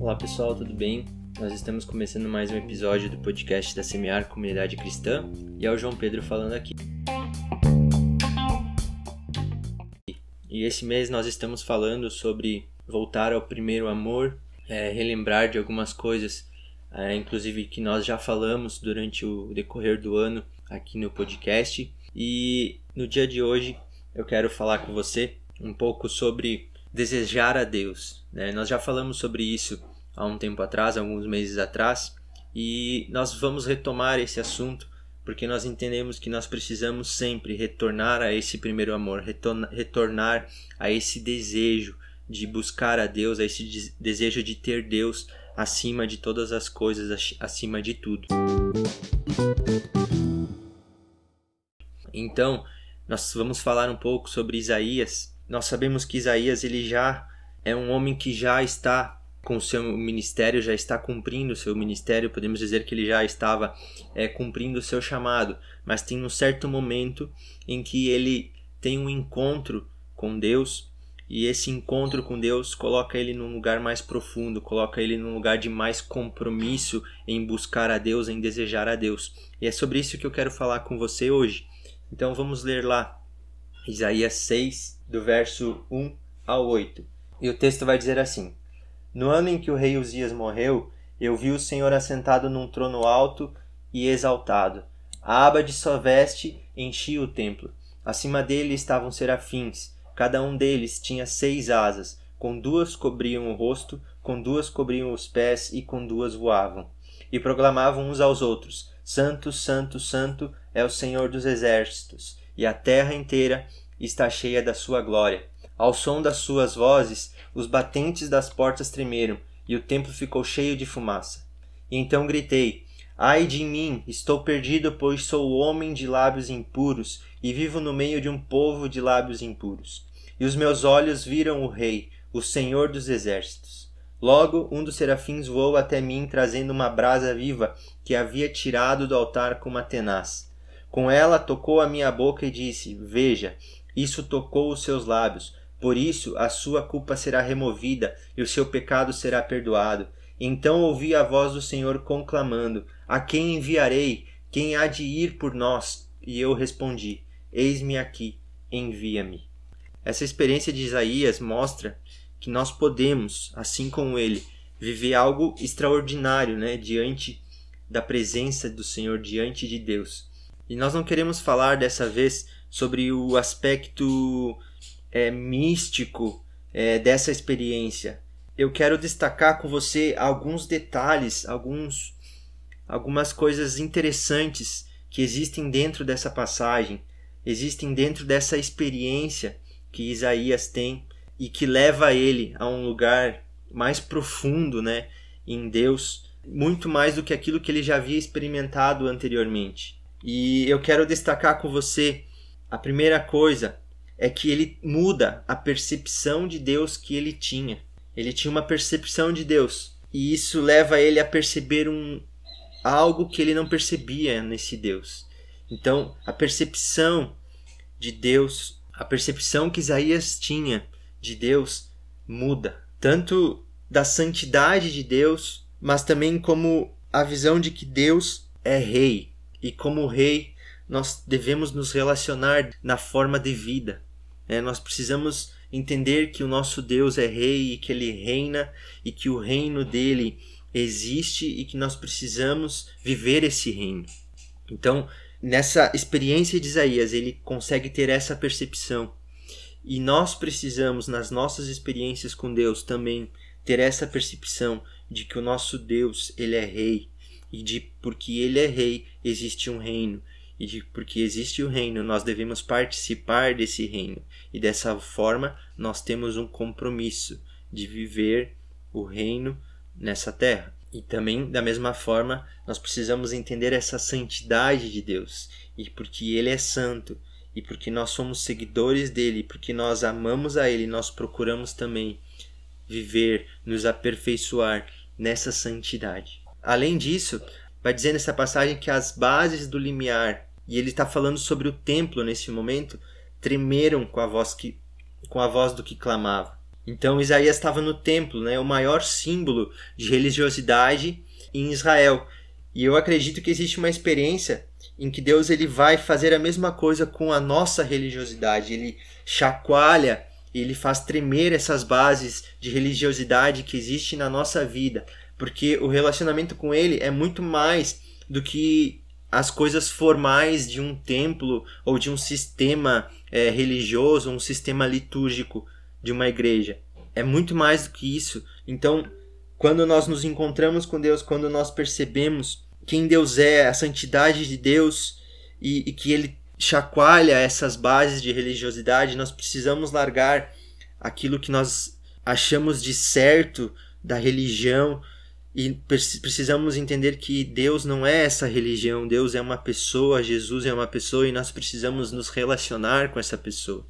Olá pessoal, tudo bem? Nós estamos começando mais um episódio do podcast da Semear Comunidade Cristã e é o João Pedro falando aqui. E esse mês nós estamos falando sobre voltar ao primeiro amor, é, relembrar de algumas coisas, é, inclusive que nós já falamos durante o decorrer do ano aqui no podcast. E no dia de hoje eu quero falar com você um pouco sobre desejar a Deus. Né? Nós já falamos sobre isso há um tempo atrás, alguns meses atrás, e nós vamos retomar esse assunto porque nós entendemos que nós precisamos sempre retornar a esse primeiro amor, retornar a esse desejo de buscar a Deus, a esse desejo de ter Deus acima de todas as coisas, acima de tudo. Então, nós vamos falar um pouco sobre Isaías. Nós sabemos que Isaías ele já é um homem que já está com o seu ministério, já está cumprindo o seu ministério, podemos dizer que ele já estava é, cumprindo o seu chamado, mas tem um certo momento em que ele tem um encontro com Deus e esse encontro com Deus coloca ele num lugar mais profundo, coloca ele num lugar de mais compromisso em buscar a Deus, em desejar a Deus. E é sobre isso que eu quero falar com você hoje. Então vamos ler lá Isaías 6, do verso 1 ao 8. E o texto vai dizer assim: no ano em que o rei Uzias morreu, eu vi o Senhor assentado num trono alto e exaltado. A aba de sua veste enchia o templo. Acima dele estavam serafins. Cada um deles tinha seis asas. Com duas cobriam o rosto, com duas cobriam os pés e com duas voavam. E proclamavam uns aos outros: Santo, Santo, Santo é o Senhor dos exércitos, e a terra inteira está cheia da sua glória. Ao som das suas vozes, os batentes das portas tremeram e o templo ficou cheio de fumaça. E então gritei: Ai de mim, estou perdido, pois sou homem de lábios impuros e vivo no meio de um povo de lábios impuros. E os meus olhos viram o Rei, o Senhor dos exércitos. Logo, um dos serafins voou até mim, trazendo uma brasa viva que havia tirado do altar com uma tenaz. Com ela tocou a minha boca e disse: Veja, isso tocou os seus lábios, por isso a sua culpa será removida e o seu pecado será perdoado. Então ouvi a voz do Senhor conclamando: A quem enviarei? Quem há de ir por nós? E eu respondi: Eis-me aqui, envia-me. Essa experiência de Isaías mostra que nós podemos, assim como ele, viver algo extraordinário, né, diante da presença do Senhor, diante de Deus. E nós não queremos falar dessa vez sobre o aspecto é, místico é, dessa experiência. Eu quero destacar com você alguns detalhes, alguns, algumas coisas interessantes que existem dentro dessa passagem, existem dentro dessa experiência que Isaías tem e que leva ele a um lugar mais profundo, né, em Deus, muito mais do que aquilo que ele já havia experimentado anteriormente. E eu quero destacar com você a primeira coisa é que ele muda a percepção de Deus que ele tinha. Ele tinha uma percepção de Deus e isso leva ele a perceber um algo que ele não percebia nesse Deus. Então, a percepção de Deus, a percepção que Isaías tinha de Deus muda, tanto da santidade de Deus, mas também como a visão de que Deus é rei e como rei nós devemos nos relacionar na forma de vida. É, nós precisamos entender que o nosso Deus é rei e que ele reina e que o reino dele existe e que nós precisamos viver esse reino. Então, nessa experiência de Isaías, ele consegue ter essa percepção. E nós precisamos, nas nossas experiências com Deus, também ter essa percepção de que o nosso Deus, ele é rei e de porque ele é rei, existe um reino e de porque existe o reino, nós devemos participar desse reino. E dessa forma, nós temos um compromisso de viver o reino nessa terra. E também, da mesma forma, nós precisamos entender essa santidade de Deus. E porque Ele é santo, e porque nós somos seguidores dele, porque nós amamos a Ele, nós procuramos também viver, nos aperfeiçoar nessa santidade. Além disso, vai dizer nessa passagem que as bases do limiar e ele está falando sobre o templo nesse momento, tremeram com a voz que, com a voz do que clamava. Então Isaías estava no templo, né, o maior símbolo de religiosidade em Israel. E eu acredito que existe uma experiência em que Deus ele vai fazer a mesma coisa com a nossa religiosidade. Ele chacoalha, ele faz tremer essas bases de religiosidade que existe na nossa vida, porque o relacionamento com ele é muito mais do que as coisas formais de um templo ou de um sistema é, religioso, um sistema litúrgico de uma igreja. É muito mais do que isso. Então, quando nós nos encontramos com Deus, quando nós percebemos quem Deus é, a santidade de Deus e, e que Ele chacoalha essas bases de religiosidade, nós precisamos largar aquilo que nós achamos de certo da religião e precisamos entender que Deus não é essa religião, Deus é uma pessoa, Jesus é uma pessoa e nós precisamos nos relacionar com essa pessoa.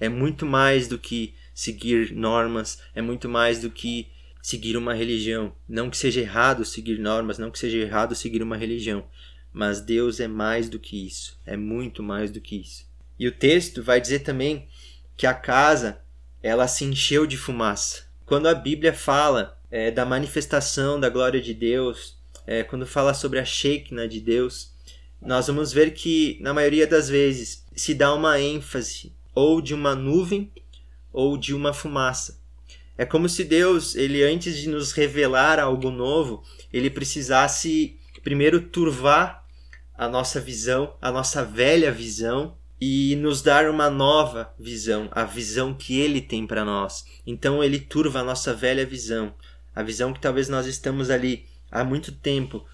É muito mais do que seguir normas, é muito mais do que seguir uma religião. Não que seja errado seguir normas, não que seja errado seguir uma religião, mas Deus é mais do que isso, é muito mais do que isso. E o texto vai dizer também que a casa ela se encheu de fumaça. Quando a Bíblia fala é, da manifestação da glória de Deus, é, quando fala sobre a Shekinah de Deus, nós vamos ver que, na maioria das vezes, se dá uma ênfase ou de uma nuvem ou de uma fumaça. É como se Deus, ele antes de nos revelar algo novo, ele precisasse primeiro turvar a nossa visão, a nossa velha visão, e nos dar uma nova visão, a visão que ele tem para nós. Então ele turva a nossa velha visão, a visão que talvez nós estamos ali há muito tempo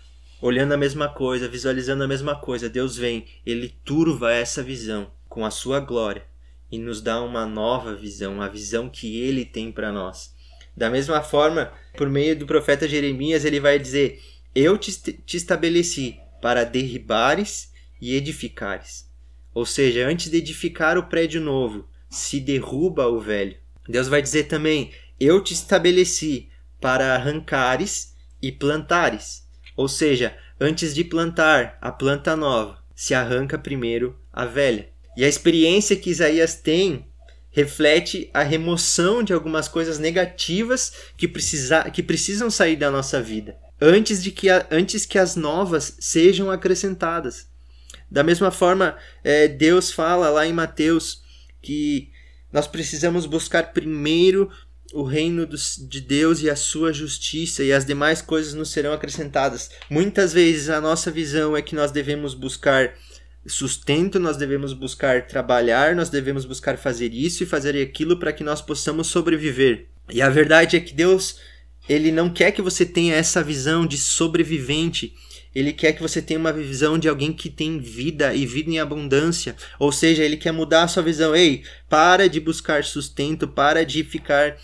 olhando a mesma coisa, visualizando a mesma coisa. Deus vem, ele turva essa visão com a sua glória e nos dá uma nova visão, a visão que ele tem para nós. Da mesma forma, por meio do profeta Jeremias, ele vai dizer: Eu te, te estabeleci para derribares e edificares. Ou seja, antes de edificar o prédio novo, se derruba o velho. Deus vai dizer também: Eu te estabeleci para arrancares e plantares. Ou seja, antes de plantar a planta nova, se arranca primeiro a velha. E a experiência que Isaías tem reflete a remoção de algumas coisas negativas que, precisa, que precisam sair da nossa vida, antes, de que a, antes que as novas sejam acrescentadas. Da mesma forma, é, Deus fala lá em Mateus que nós precisamos buscar primeiro o reino de Deus e a sua justiça, e as demais coisas nos serão acrescentadas. Muitas vezes a nossa visão é que nós devemos buscar sustento, nós devemos buscar trabalhar, nós devemos buscar fazer isso e fazer aquilo para que nós possamos sobreviver. E a verdade é que Deus, ele não quer que você tenha essa visão de sobrevivente. Ele quer que você tenha uma visão de alguém que tem vida e vida em abundância. Ou seja, ele quer mudar a sua visão. Ei, para de buscar sustento, para de ficar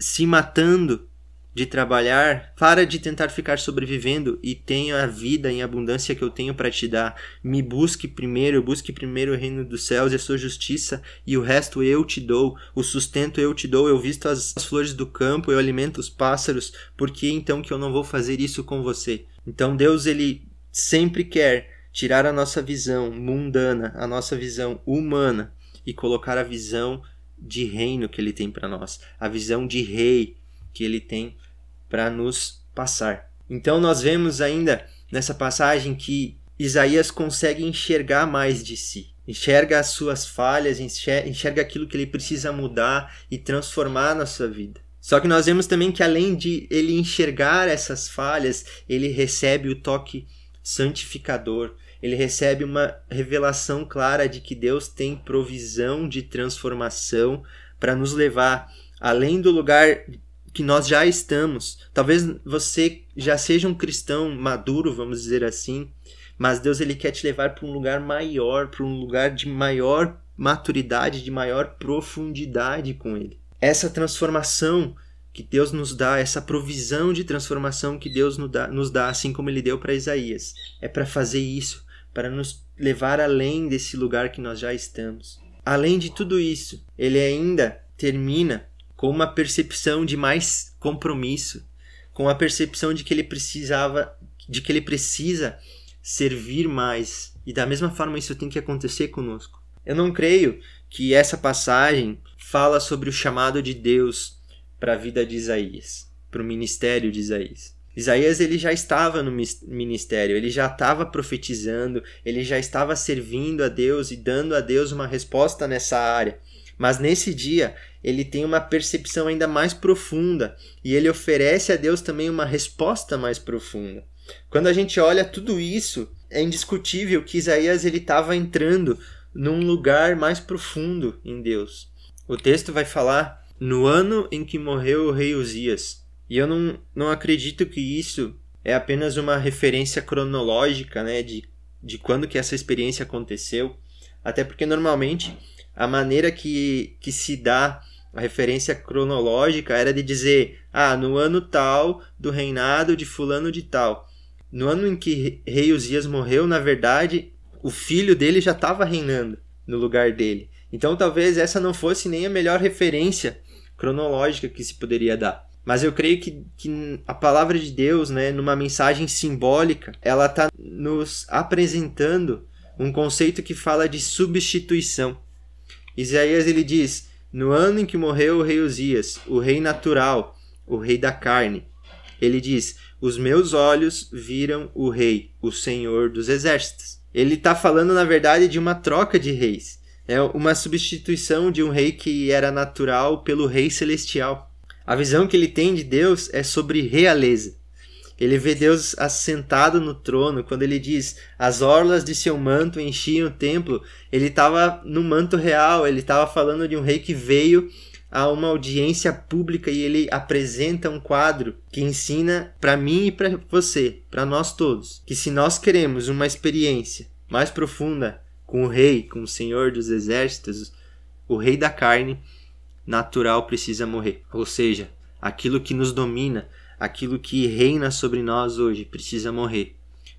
se matando de trabalhar, para de tentar ficar sobrevivendo e tenha a vida em abundância que eu tenho para te dar. Me busque primeiro, busque primeiro o reino dos céus e a sua justiça, e o resto eu te dou. O sustento eu te dou. Eu visto as, as flores do campo, eu alimento os pássaros. Por que então que eu não vou fazer isso com você? Então Deus ele sempre quer tirar a nossa visão mundana, a nossa visão humana e colocar a visão de reino que ele tem para nós, a visão de rei que ele tem para nos passar. Então nós vemos ainda nessa passagem que Isaías consegue enxergar mais de si, enxerga as suas falhas, enxerga aquilo que ele precisa mudar e transformar na sua vida. Só que nós vemos também que além de ele enxergar essas falhas, ele recebe o toque santificador, ele recebe uma revelação clara de que Deus tem provisão de transformação para nos levar além do lugar que nós já estamos. Talvez você já seja um cristão maduro, vamos dizer assim, mas Deus ele quer te levar para um lugar maior, para um lugar de maior maturidade, de maior profundidade com ele. Essa transformação que Deus nos dá, essa provisão de transformação que Deus nos dá, nos dá assim como ele deu para Isaías, é para fazer isso, para nos levar além desse lugar que nós já estamos. Além de tudo isso, ele ainda termina com uma percepção de mais compromisso, com a percepção de que ele precisava, de que ele precisa servir mais. E da mesma forma isso tem que acontecer conosco. Eu não creio que essa passagem fala sobre o chamado de Deus para a vida de Isaías, para o ministério de Isaías. Isaías ele já estava no ministério, ele já estava profetizando, ele já estava servindo a Deus e dando a Deus uma resposta nessa área. Mas nesse dia, ele tem uma percepção ainda mais profunda e ele oferece a Deus também uma resposta mais profunda. Quando a gente olha tudo isso, é indiscutível que Isaías ele estava entrando num lugar mais profundo em Deus. O texto vai falar no ano em que morreu o rei Uzias. E eu não, não acredito que isso é apenas uma referência cronológica, né, de, de quando que essa experiência aconteceu, até porque normalmente a maneira que, que se dá a referência cronológica era de dizer, ah, no ano tal do reinado de fulano de tal. No ano em que rei Uzias morreu, na verdade, o filho dele já estava reinando no lugar dele. Então talvez essa não fosse nem a melhor referência cronológica que se poderia dar. Mas eu creio que, que a palavra de Deus, né, numa mensagem simbólica, ela está nos apresentando um conceito que fala de substituição. Isaías ele diz: No ano em que morreu o rei Uzias, o rei natural, o rei da carne, ele diz: Os meus olhos viram o rei, o Senhor dos exércitos. Ele está falando, na verdade, de uma troca de reis. É uma substituição de um rei que era natural pelo rei celestial. A visão que ele tem de Deus é sobre realeza. Ele vê Deus assentado no trono. Quando ele diz as orlas de seu manto enchiam o templo, ele estava no manto real. Ele estava falando de um rei que veio a uma audiência pública e ele apresenta um quadro que ensina para mim e para você, para nós todos, que se nós queremos uma experiência mais profunda com o rei, com o Senhor dos exércitos, o rei da carne natural precisa morrer. Ou seja, aquilo que nos domina, aquilo que reina sobre nós hoje precisa morrer,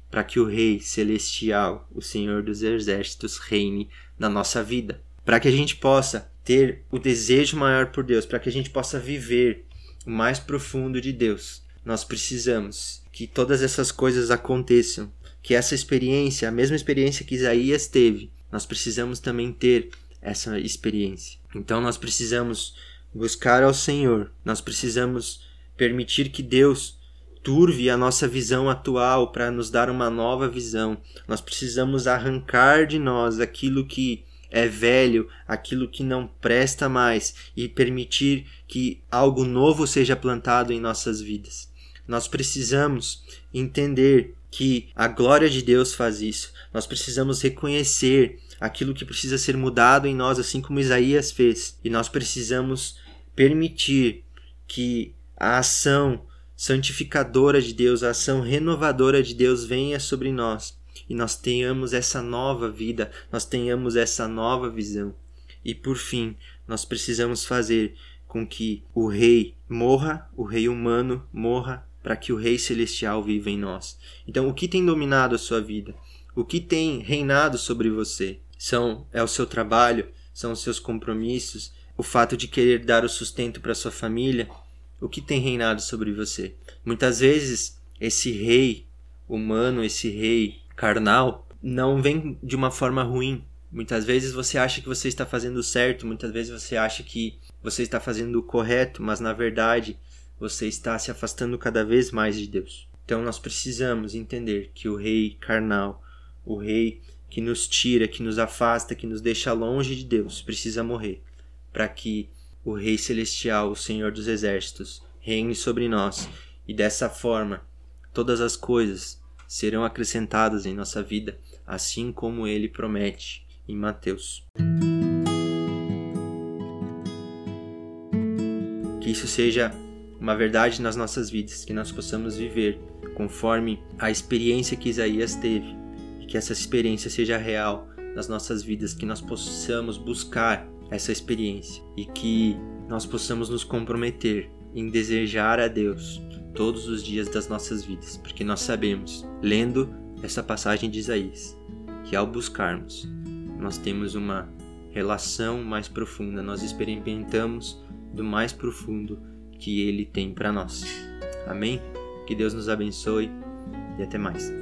para que o Rei celestial, o Senhor dos exércitos, reine na nossa vida, para que a gente possa ter o desejo maior por Deus, para que a gente possa viver o mais profundo de Deus. Nós precisamos que todas essas coisas aconteçam, que essa experiência, a mesma experiência que Isaías teve, nós precisamos também ter essa experiência. Então nós precisamos buscar ao Senhor, nós precisamos permitir que Deus turve a nossa visão atual para nos dar uma nova visão. Nós precisamos arrancar de nós aquilo que é velho, aquilo que não presta mais e permitir que algo novo seja plantado em nossas vidas. Nós precisamos entender que a glória de Deus faz isso. Nós precisamos reconhecer aquilo que precisa ser mudado em nós, assim como Isaías fez. E nós precisamos permitir que a ação santificadora de Deus, a ação renovadora de Deus venha sobre nós e nós tenhamos essa nova vida, nós tenhamos essa nova visão. E por fim, nós precisamos fazer com que o rei morra, o rei humano morra, para que o rei celestial viva em nós. Então, o que tem dominado a sua vida? O que tem reinado sobre você? São é o seu trabalho, são os seus compromissos, o fato de querer dar o sustento para sua família, o que tem reinado sobre você. Muitas vezes esse rei humano, esse rei carnal, não vem de uma forma ruim. Muitas vezes você acha que você está fazendo certo, muitas vezes você acha que você está fazendo o correto, mas na verdade você está se afastando cada vez mais de Deus. Então nós precisamos entender que o rei carnal, o rei que nos tira, que nos afasta, que nos deixa longe de Deus, precisa morrer para que o Rei Celestial, o Senhor dos Exércitos, reine sobre nós e dessa forma todas as coisas serão acrescentadas em nossa vida, assim como ele promete em Mateus. Que isso seja uma verdade nas nossas vidas, que nós possamos viver conforme a experiência que Isaías teve que essa experiência seja real nas nossas vidas, que nós possamos buscar essa experiência e que nós possamos nos comprometer em desejar a Deus todos os dias das nossas vidas, porque nós sabemos, lendo essa passagem de Isaías, que ao buscarmos, nós temos uma relação mais profunda, nós experimentamos do mais profundo que Ele tem para nós. Amém? Que Deus nos abençoe e até mais.